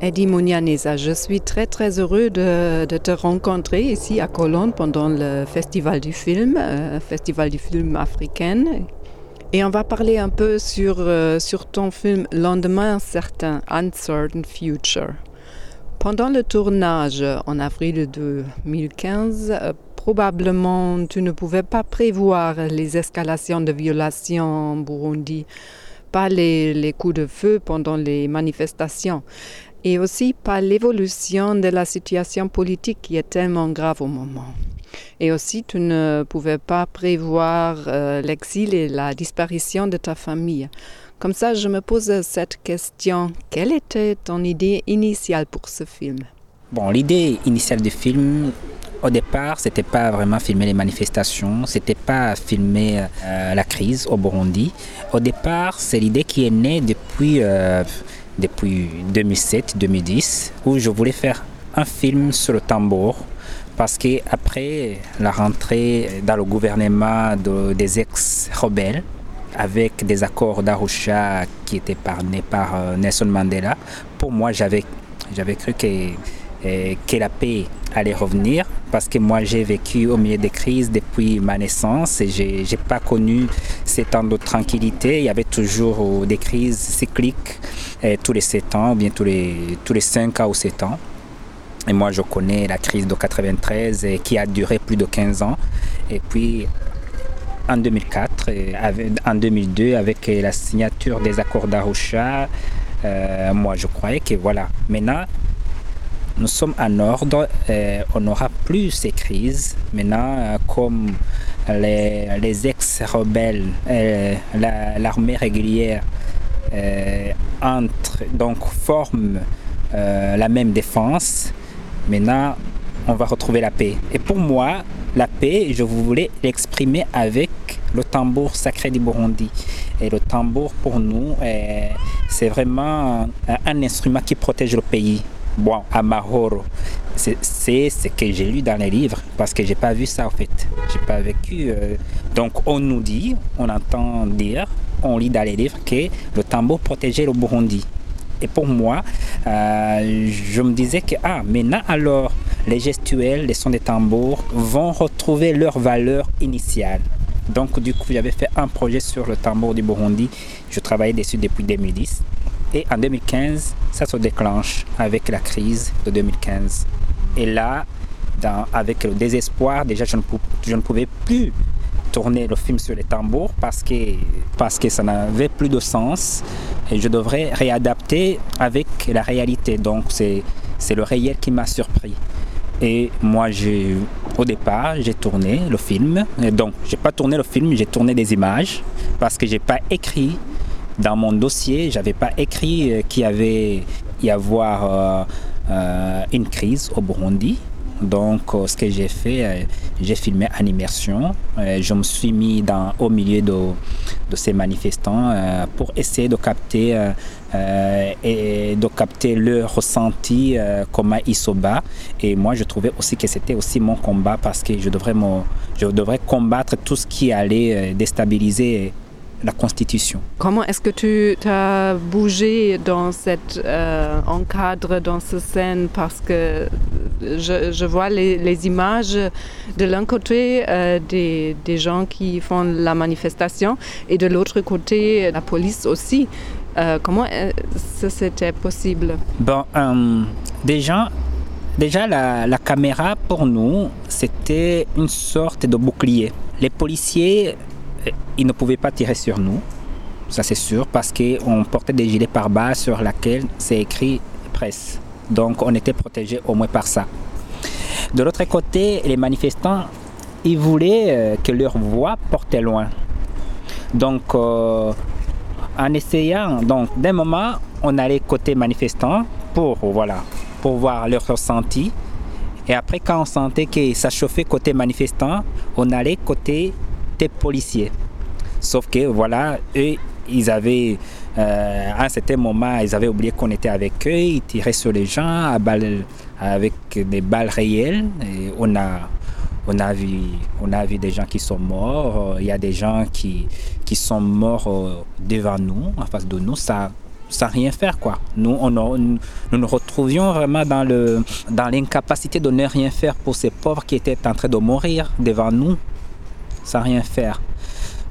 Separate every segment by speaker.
Speaker 1: Eddie Mounianesa, je suis très très heureux de, te rencontrer ici à Cologne pendant le Festival du film, euh, Festival du film africain. Et on va parler un peu sur, euh, sur ton film Lendemain certain, Uncertain Future. Pendant le tournage en avril 2015, euh, probablement tu ne pouvais pas prévoir les escalations de violations en Burundi, pas les, les coups de feu pendant les manifestations et aussi pas l'évolution de la situation politique qui est tellement grave au moment. Et aussi, tu ne pouvais pas prévoir euh, l'exil et la disparition de ta famille. Comme ça, je me pose cette question. Quelle était ton idée initiale pour ce film?
Speaker 2: Bon, l'idée initiale du film, au départ, c'était pas vraiment filmer les manifestations, c'était pas filmer euh, la crise au Burundi. Au départ, c'est l'idée qui est née depuis, euh, depuis 2007-2010, où je voulais faire un film sur le tambour parce qu'après la rentrée dans le gouvernement des ex-rebelles, avec des accords d'Arusha qui étaient par euh, Nelson Mandela, pour moi, j'avais, j'avais cru que, euh, que la paix allait revenir parce que moi j'ai vécu au milieu des crises depuis ma naissance et j'ai n'ai pas connu ces temps de tranquillité. Il y avait toujours euh, des crises cycliques tous les 7 ans ou bien tous les, tous les 5 ans ou 7 ans. Et moi, je connais la crise de 93 et qui a duré plus de 15 ans. Et puis, en 2004, et en 2002, avec la signature des accords d'Arusha, euh, moi, je croyais que voilà, maintenant, nous sommes en ordre, on n'aura plus ces crises. Maintenant, euh, comme les, ex-rebelles, euh, l'armée régulière entre, donc forment la même défense, Maintenant, on va retrouver la paix. Et pour moi, la paix, je voulais l'exprimer avec le tambour sacré du Burundi. Et le tambour, pour nous, c'est vraiment un instrument qui protège le pays. Bon, à Mahoro, c'est ce que j'ai lu dans les livres, parce que j'ai pas vu ça en fait. J'ai pas vécu. Euh, donc on nous dit, on entend dire, on lit dans les livres que le tambour protégeait le Burundi. Et pour moi, euh, je me disais que, ah, maintenant alors, les gestuels, les sons des tambours vont retrouver leur valeur initiale. Donc, du coup, j'avais fait un projet sur le tambour du Burundi. Je travaillais dessus depuis 2010. Et en 2015, ça se déclenche avec la crise de 2015. Et là, avec le désespoir, déjà, je ne pouvais plus tourner le film sur les tambours parce que, parce que ça n'avait plus de sens et je devrais réadapter avec la réalité. Donc c'est, le réel qui m'a surpris. Et moi, j'ai, au départ, j'ai tourné le film. Et donc, j'ai pas tourné le film, j'ai tourné des images parce que j'ai pas écrit dans mon dossier, j'avais pas écrit euh, qu'il y avait y avoir euh, euh, une crise au Burundi. Donc, euh, ce que j'ai fait, euh, j'ai filmé en immersion. Euh, je me suis mis dans, au milieu de, ces manifestants pour essayer de capter, et de capter leur ressenti, comment ils se battent. Et moi, je trouvais aussi que c'était aussi mon combat parce que je devrais, je devrais combattre tout ce qui allait déstabiliser la Constitution.
Speaker 1: Comment est-ce que tu as bougé dans cet euh, encadre, dans cette scène? Parce que je, vois les, images de l'un côté euh, des, gens qui font la manifestation et de l'autre côté la police aussi. Euh, comment c'était possible?
Speaker 2: Bon, déjà, déjà la caméra pour nous, c'était une sorte de bouclier. Les policiers ils ne pouvaient pas tirer sur nous, ça c'est sûr, parce qu'on portait des gilets par bas sur lesquels c'est écrit presse. Donc on était protégé au moins par ça. De l'autre côté, les manifestants, ils voulaient euh, que leur voix portait loin. Donc euh, en essayant, donc d'un moment, on allait côté manifestant pour, voilà, pour voir leur ressenti. Et après, quand on sentait que ça chauffait côté manifestant, on allait côté policiers. Sauf que voilà, eux, ils avaient, euh, à un certain moment, ils avaient oublié qu'on était avec eux, ils tiraient sur les gens à balles, avec des balles réelles. On a, on a vu, on a vu des gens qui sont morts. Il y a des gens qui, qui sont morts euh, devant nous, en face de nous. Ça, sans rien faire quoi. Nous, nous nous retrouvions vraiment dans le dans l'incapacité de ne rien faire pour ces pauvres qui étaient en train de mourir devant nous sans rien faire.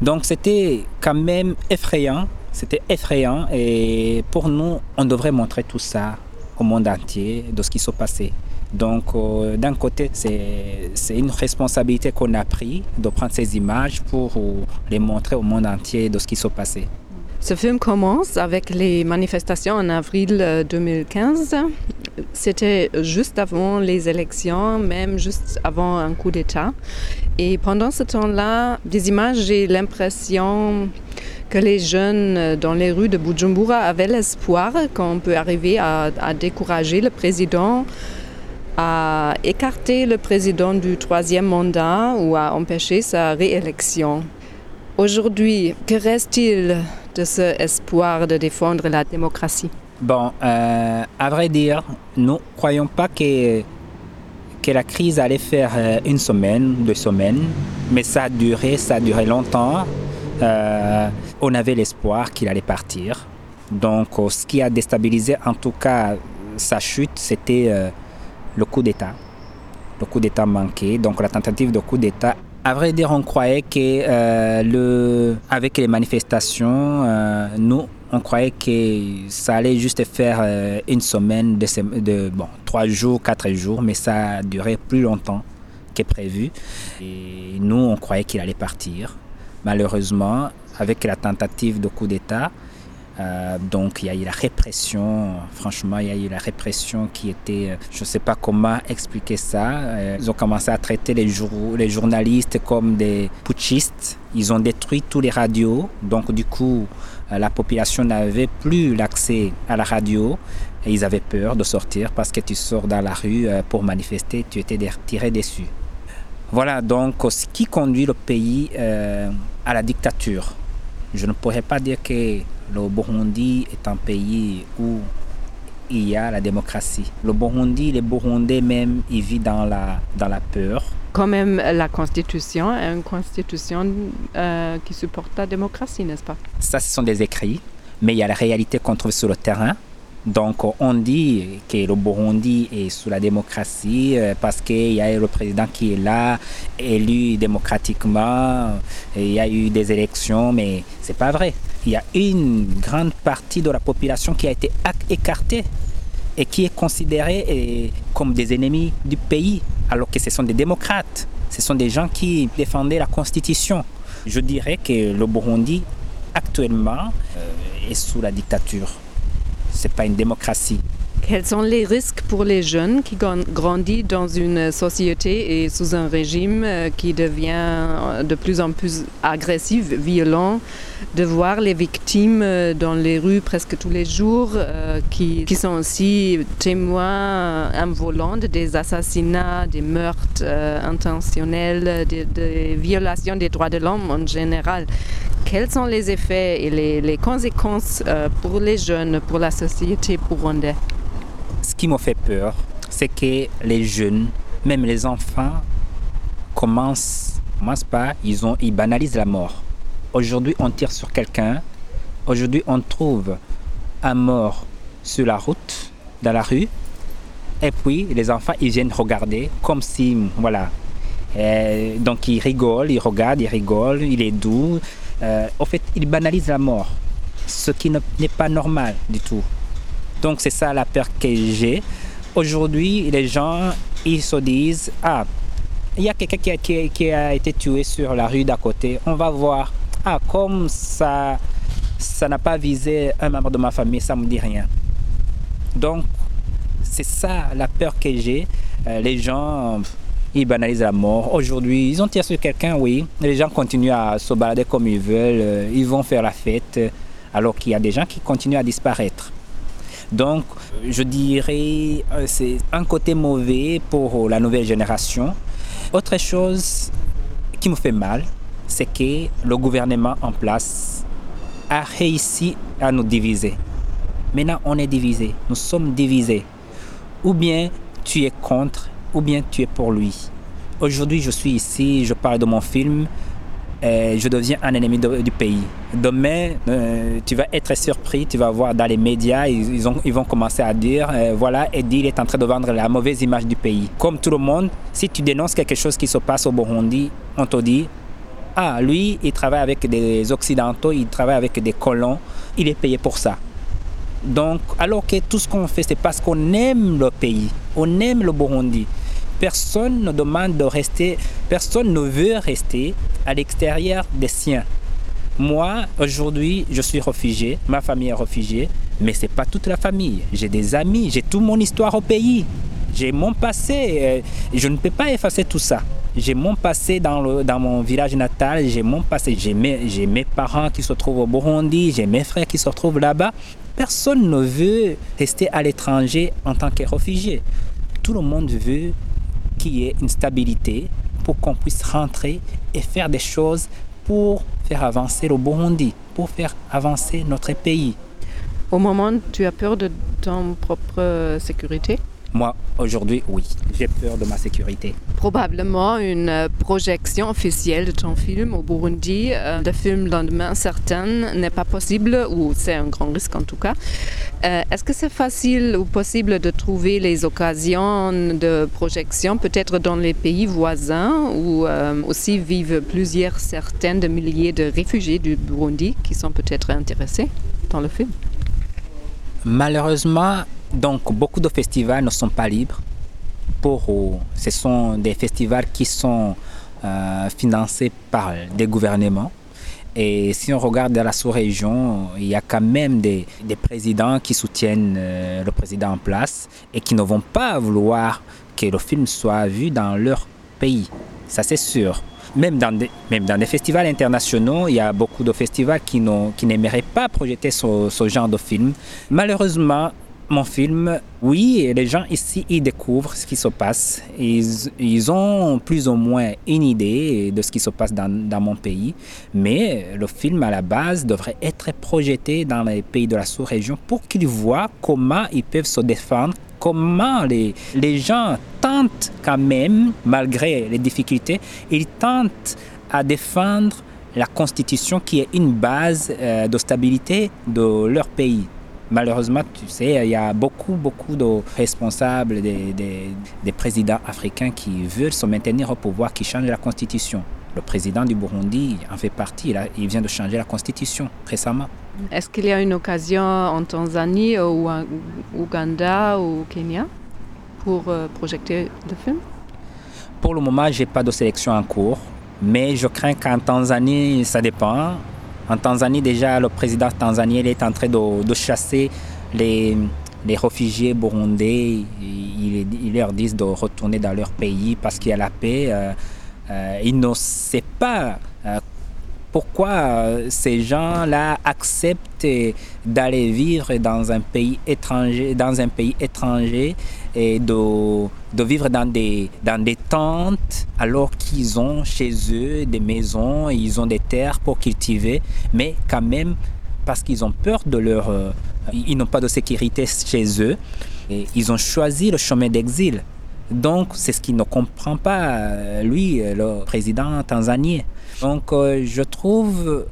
Speaker 2: Donc c'était quand même effrayant, c'était effrayant et pour nous, on devrait montrer tout ça au monde entier de ce qui s'est passé. Donc, euh, d'un côté, c'est une responsabilité qu'on a pris de prendre ces images pour les montrer au monde entier de ce qui s'est passé.
Speaker 1: Ce film commence avec les manifestations en avril 2015. Euh, C'était juste avant les élections, même juste avant un coup d'État. Et pendant ce temps-là, des images, j'ai l'impression que les jeunes dans les rues de Bujumbura avaient l'espoir qu'on peut arriver à, à décourager le président à écarter le président du troisième mandat ou à empêcher sa réélection. Aujourd'hui, que reste-t-il de ce espoir de défendre la démocratie?
Speaker 2: Bon, euh, à vrai dire, nous ne croyons pas que, que la crise allait faire euh, une semaine, deux semaines, mais ça a duré, ça a duré longtemps. Euh, on avait l'espoir qu'il allait partir. Donc, ce qui a déstabilisé en tout cas sa chute, c'était le coup d'État. Le coup d'État manqué, donc la tentative de coup d'État. À vrai dire, on croyait que euh, avec les manifestations, euh, nous, on croyait que ça allait juste faire euh, une semaine, de, de, trois jours, quatre jours, mais ça a plus longtemps que prévu. Et nous, on croyait qu'il allait partir. Malheureusement, avec la tentative de coup d'État, euh, donc il y a eu la répression, franchement il y a eu la répression qui était, euh, je ne sais pas comment expliquer ça. Euh, ils ont commencé à traiter les, les journalistes comme des putschistes. Ils ont détruit tous les radios, donc du coup la population n'avait plus l'accès à la radio et ils avaient peur de sortir parce que tu sors dans la rue pour manifester, tu étais tiré dessus. Voilà donc ce qui conduit le pays à la dictature. Je ne pourrais pas dire que le Burundi est un pays où il y a la démocratie. Le Burundi, les Burundais même, ils vivent dans la, dans la peur.
Speaker 1: Quand même, la Constitution est une Constitution euh, qui supporte la démocratie, n'est-ce pas?
Speaker 2: Ça, ce sont des écrits, mais il y a la réalité qu'on trouve sur le terrain. Donc on dit que le Burundi est sous la démocratie euh, parce qu'il y a le président qui est là, élu démocratiquement, il y a eu des élections, mais c'est pas vrai. Il y a une grande partie de la population qui a été écartée et qui est considérée euh, comme des ennemis du pays, alors que ce sont des démocrates, ce sont des gens qui défendaient la constitution. Je dirais que le Burundi actuellement euh, est sous la dictature c'est pas une démocratie.
Speaker 1: Quels sont les risques pour les jeunes qui grandissent dans une société et sous un régime euh, qui devient de plus en plus agressif, violent, de voir les victimes euh, dans les rues presque tous les jours, euh, qui, qui, sont aussi témoins involants des assassinats, des meurtres intentionnels, des violations des droits de l'homme en général quels sont les effets et les, conséquences euh, pour les jeunes, pour la société burundaise
Speaker 2: Ce qui me fait peur, c'est que les jeunes, même les enfants, commencent, commencent pas, ils, ont, ils banalisent la mort. Aujourd'hui, on tire sur quelqu'un. Aujourd'hui, on trouve un mort sur la route, dans la rue. Et puis, les enfants, ils viennent regarder comme si, voilà. donc, ils rigolent, ils regardent, ils rigolent, il est doux euh, au fait, il banalise la mort, ce qui n'est pas normal du tout. Donc c'est ça la peur que j'ai. Aujourd'hui, les gens, ils se disent, ah, il y a quelqu'un qui, qui, a été tué sur la rue d'à côté, on va voir. Ah, comme ça, ça n'a pas visé un membre de ma famille, ça ne me dit rien. Donc, c'est ça la peur que j'ai. Euh, les gens ils banalisent la mort. Aujourd'hui, ils ont tiré sur quelqu'un, oui. Les gens continuent à se balader comme ils veulent, ils vont faire la fête, alors qu'il y a des gens qui continuent à disparaître. Donc, je dirais, euh, c'est un côté mauvais pour la nouvelle génération. Autre chose qui me fait mal, c'est que le gouvernement en place a réussi à nous diviser. Maintenant, on est divisé, nous sommes divisés. Ou bien tu es contre ou bien tu es pour lui. Aujourd'hui, je suis ici, je parle de mon film. je deviens un ennemi du pays. Demain, euh, tu vas être surpris, tu vas voir dans les médias, ils, ont, ils vont commencer à dire, euh, voilà, Eddie est en train de vendre la mauvaise image du pays. Comme tout le monde, si tu dénonces quelque chose qui se passe au Burundi, on te dit, ah, lui, il travaille avec des Occidentaux, il travaille avec des colons, il est payé pour ça. Donc, alors que tout ce qu'on fait, c'est parce qu'on aime le pays, on aime le Burundi. Personne ne demande de rester, personne ne veut rester à l'extérieur des siens. Moi, aujourd'hui, je suis réfugié, ma famille est réfugiée, mais ce n'est pas toute la famille. J'ai des amis, j'ai toute mon histoire au pays. J'ai mon passé, euh, je ne peux pas effacer tout ça. J'ai mon passé dans, le, dans mon village natal, j'ai mon passé, j'ai mes, j'ai mes parents qui se trouvent au Burundi, j'ai mes frères qui se trouvent là-bas. Personne ne veut rester à l'étranger en tant que réfugié. Tout le monde veut qu'il y ait une stabilité pour qu'on puisse rentrer et faire des choses pour faire avancer le Burundi, pour faire avancer notre pays.
Speaker 1: Au moment, tu as peur de ton propre sécurité?
Speaker 2: Moi, aujourd'hui, oui, j'ai peur de ma sécurité.
Speaker 1: Probablement une euh, projection officielle de ton film au Burundi, euh, de film Lendemain certain, n'est pas possible, ou c'est un grand risque en tout cas. Euh, est-ce que c'est facile ou possible de trouver les occasions de projection, peut-être dans les pays voisins, où aussi vivent plusieurs centaines de milliers de réfugiés du Burundi qui sont peut-être intéressés dans le film?
Speaker 2: Malheureusement, donc beaucoup de festivals ne sont pas libres. Pour, ce sont des festivals qui sont euh, financés par des gouvernements. Et si on regarde dans la sous-région, il y a quand même des, présidents qui soutiennent euh, le président en place et qui ne vont pas vouloir que le film soit vu dans leur pays. Ça, c'est sûr. Même dans, des, festivals internationaux, il y a beaucoup de festivals qui n'aimeraient pas projeter ce genre de film. Malheureusement, mon film, oui, les gens ici, ils découvrent ce qui se passe. Ils, ils ont plus ou moins une idée de ce qui se passe dans, dans, mon pays. Mais le film, à la base, devrait être projeté dans les pays de la sous-région pour qu'ils voient comment ils peuvent se défendre, comment les, les gens tentent quand même, malgré les difficultés, ils tentent à défendre la Constitution qui est une base euh, de stabilité de leur pays. Malheureusement, tu sais, il y a beaucoup, beaucoup de responsables, des, des, présidents africains qui veulent se maintenir au pouvoir, qui changent la constitution. Le président du Burundi en fait partie, il, il vient de changer la constitution récemment.
Speaker 1: Est-ce qu'il y a une occasion en Tanzanie ou en Ouganda ou au Kenya pour euh, projeter le film?
Speaker 2: Pour le moment, je n'ai pas de sélection en cours, mais je crains qu'en Tanzanie, ça dépend. En Tanzanie, déjà, le président tanzanien est en train de, chasser les, les, réfugiés burundais. Il, leur dit de retourner dans leur pays parce qu'il y a la paix. Euh, euh, il ne sait pas euh, pourquoi euh, ces gens-là acceptent d'aller vivre dans un pays étranger, dans un pays étranger et de, de vivre dans des, dans des tentes alors qu'ils ont chez eux des maisons, ils ont des terres pour cultiver, mais quand même parce qu'ils ont peur de leur... Euh, ils n'ont pas de sécurité chez eux, et ils ont choisi le chemin d'exil. Donc, c'est ce qu'il ne comprend pas, euh, lui, le président tanzanien. Donc, euh, je trouve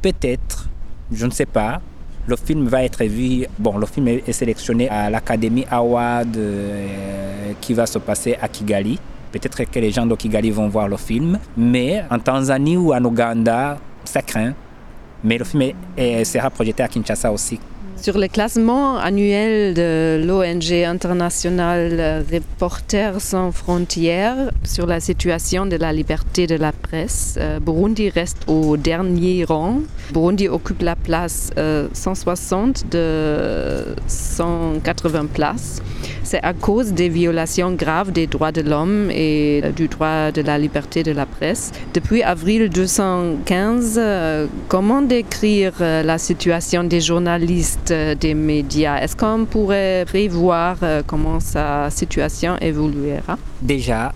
Speaker 2: peut-être, je ne sais pas, le film va être vu. Bon, le film est sélectionné à l'Académie Award euh, qui va se passer à Kigali. Peut-être que les gens de Kigali vont voir le film, mais en Tanzanie ou en Ouganda, ça craint. Mais le film sera projeté à Kinshasa aussi.
Speaker 1: Sur le classement annuel de l'ONG internationale Reporters sans frontières sur la situation de la liberté de la presse, euh, Burundi reste au dernier rang. Burundi occupe la place 160 euh, de 180 places. C'est à cause des violations graves des droits de l'homme et du droit de la liberté de la presse. Depuis avril 2015, euh, comment décrire la situation des journalistes des médias? Est-ce qu'on pourrait prévoir euh, comment sa situation évoluera?
Speaker 2: Déjà,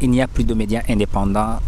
Speaker 2: il n'y a plus de médias indépendants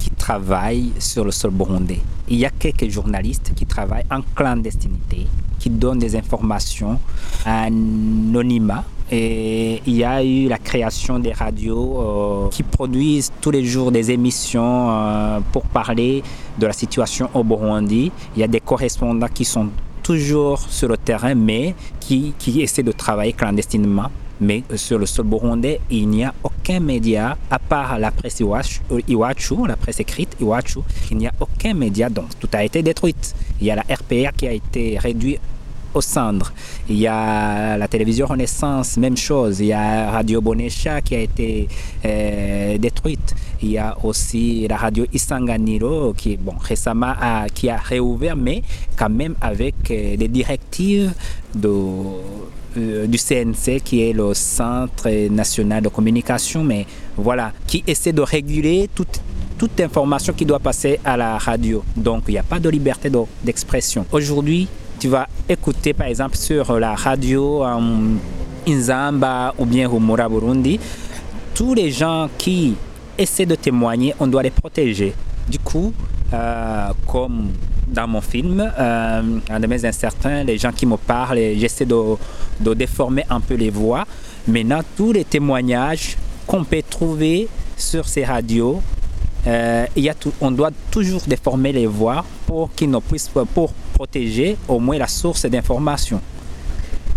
Speaker 2: qui travaillent sur le sol burundais. Il y a quelques journalistes qui travaillent en clandestinité, qui donnent des informations anonymat et il y a eu la création des radios euh, qui produisent tous les jours des émissions euh, pour parler de la situation au Burundi. Il y a des correspondants qui sont toujours sur le terrain, mais qui, qui essaient de travailler clandestinement. Mais sur le sol burundais, il n'y a aucun média, à part la presse Iwachu, la presse écrite Iwachu, il n'y a aucun média, donc tout a été détruit. Il y a la RPA qui a été réduite aux cendres. Il y a la télévision Renaissance, même chose. Il y a Radio Bonesha qui a été euh, détruite. Il y a aussi la radio Isanganiro qui, bon, récemment a, qui a réouvert, mais quand même avec euh, des directives euh, du CNC qui est le Centre national de communication, mais voilà, qui essaie de réguler toute information qui doit passer à la radio. Donc il n'y a pas de liberté d'expression. Aujourd'hui, tu vas écouter par exemple sur la radio um, Inzamba ou bien Humura Burundi, tous les gens qui essaient de témoigner, on doit les protéger. Du coup, euh, comme dans mon film, euh, un de mes incertains, les gens qui me parlent, j'essaie de, de déformer un peu les voix. Maintenant, tous les témoignages qu'on peut trouver sur ces radios, euh, il y a tout, on doit toujours déformer les voix pour qu'ils ne puissent pour protéger au moins la source d'information.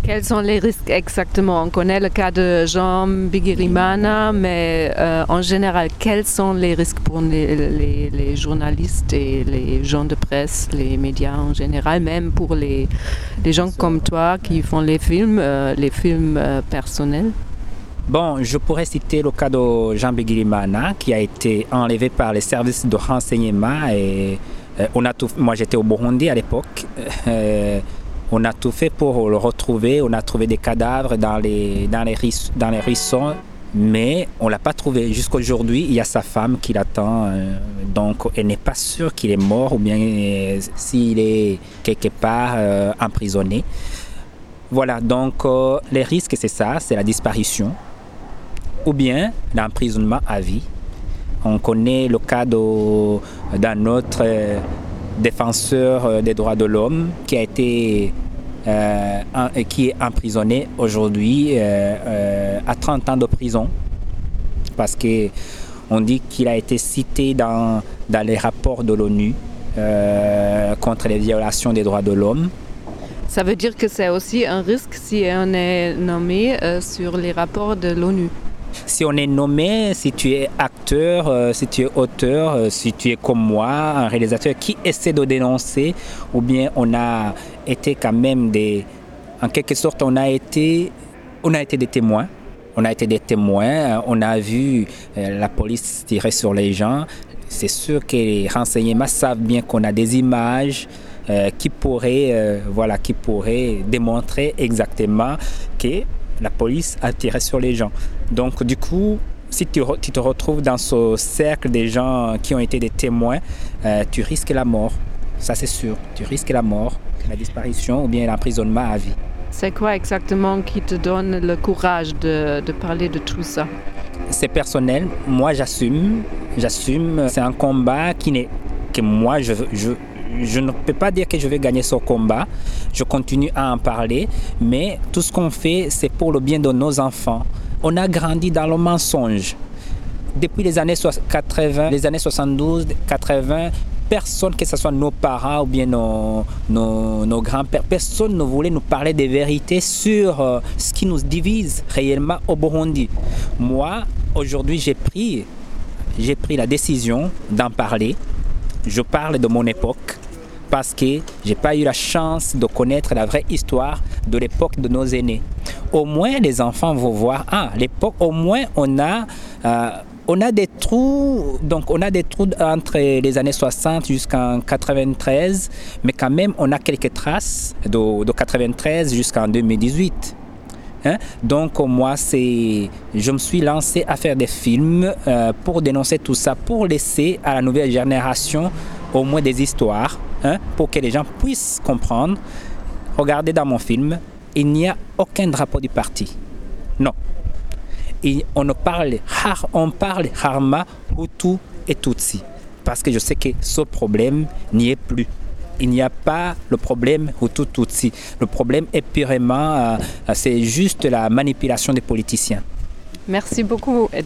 Speaker 1: Quels sont les risques exactement? On connaît le cas de Jean Bigirimana, mais euh, en général, quels sont les risques pour les, les, les, journalistes et les gens de presse, les médias en général, même pour les, les gens comme toi qui font les films, euh, les films euh, personnels?
Speaker 2: Bon, je pourrais citer le cas de Jean Bigirimana qui a été enlevé par les services de renseignement et on a tout, moi j'étais au Burundi à l'époque. Euh, on a tout fait pour le retrouver. On a trouvé des cadavres dans les, dans mais on ne l'a pas trouvé. Jusqu'aujourd'hui, il y a sa femme qui l'attend. Euh, donc, elle n'est pas sûre qu'il est mort ou bien s'il est quelque part emprisonné. Voilà, donc les risques, c'est ça, c'est la disparition ou bien l'emprisonnement à vie. On connaît le cas d'un autre euh, défenseur euh, des droits de l'homme qui euh, est emprisonné aujourd'hui à 30 ans de prison parce que on dit qu'il a été cité dans les rapports de l'ONU contre les violations des droits de l'homme.
Speaker 1: Ça veut dire que c'est aussi un risque si on est nommé sur les rapports de l'ONU.
Speaker 2: Si on est nommé, si tu es acteur, euh, si tu es auteur, euh, si tu es comme moi, un réalisateur qui essaie de dénoncer, ou bien on a été quand même des... En quelque sorte, on a été, on a été des témoins. On a été des témoins, on a vu euh, la police tirer sur les gens. C'est sûr que les renseignements savent bien qu'on a des images, qui pourraient, voilà, qui pourraient démontrer exactement que la police a tiré sur les gens. Donc du coup, si tu, te retrouves dans ce cercle des gens qui ont été des témoins, euh, tu risques la mort. Ça c'est sûr. Tu risques la mort, la disparition ou bien l'emprisonnement à vie.
Speaker 1: C'est quoi exactement qui te donne le courage de, parler de tout ça?
Speaker 2: C'est personnel. Moi j'assume. J'assume. C'est un combat qui n'est que moi je, je, je ne peux pas dire que je vais gagner ce combat. Je continue à en parler, mais tout ce qu'on fait, c'est pour le bien de nos enfants. On a grandi dans le mensonge. Depuis les années 80, les années 72, 80, personne, que ce soit nos parents ou bien nos, grands-pères, personne ne voulait nous parler des vérités sur euh, ce qui nous divise réellement au Burundi. Moi, aujourd'hui, j'ai pris la décision d'en parler. Je parle de mon époque parce que j'ai pas eu la chance de connaître la vraie histoire de l'époque de nos aînés. Au moins, les enfants vont voir, ah, l'époque, au moins, on a, euh, on a des trous, donc on a des trous entre les années 60 jusqu'en 93, mais quand même, on a quelques traces de, de 93 jusqu'en 2018. Hein? Donc moi, c'est, je me suis lancé à faire des films euh, pour dénoncer tout ça, pour laisser à la nouvelle génération au moins des histoires hein, pour que les gens puissent comprendre. Regardez dans mon film, il n'y a aucun drapeau du parti. Non. On, parle, on parle rarement Hutu et Tutsi. Parce que je sais que ce problème n'y est plus. Il n'y a pas le problème Hutu Tutsi. Le problème est purement, euh, c'est juste la manipulation des politiciens.
Speaker 1: Merci beaucoup, Eddie.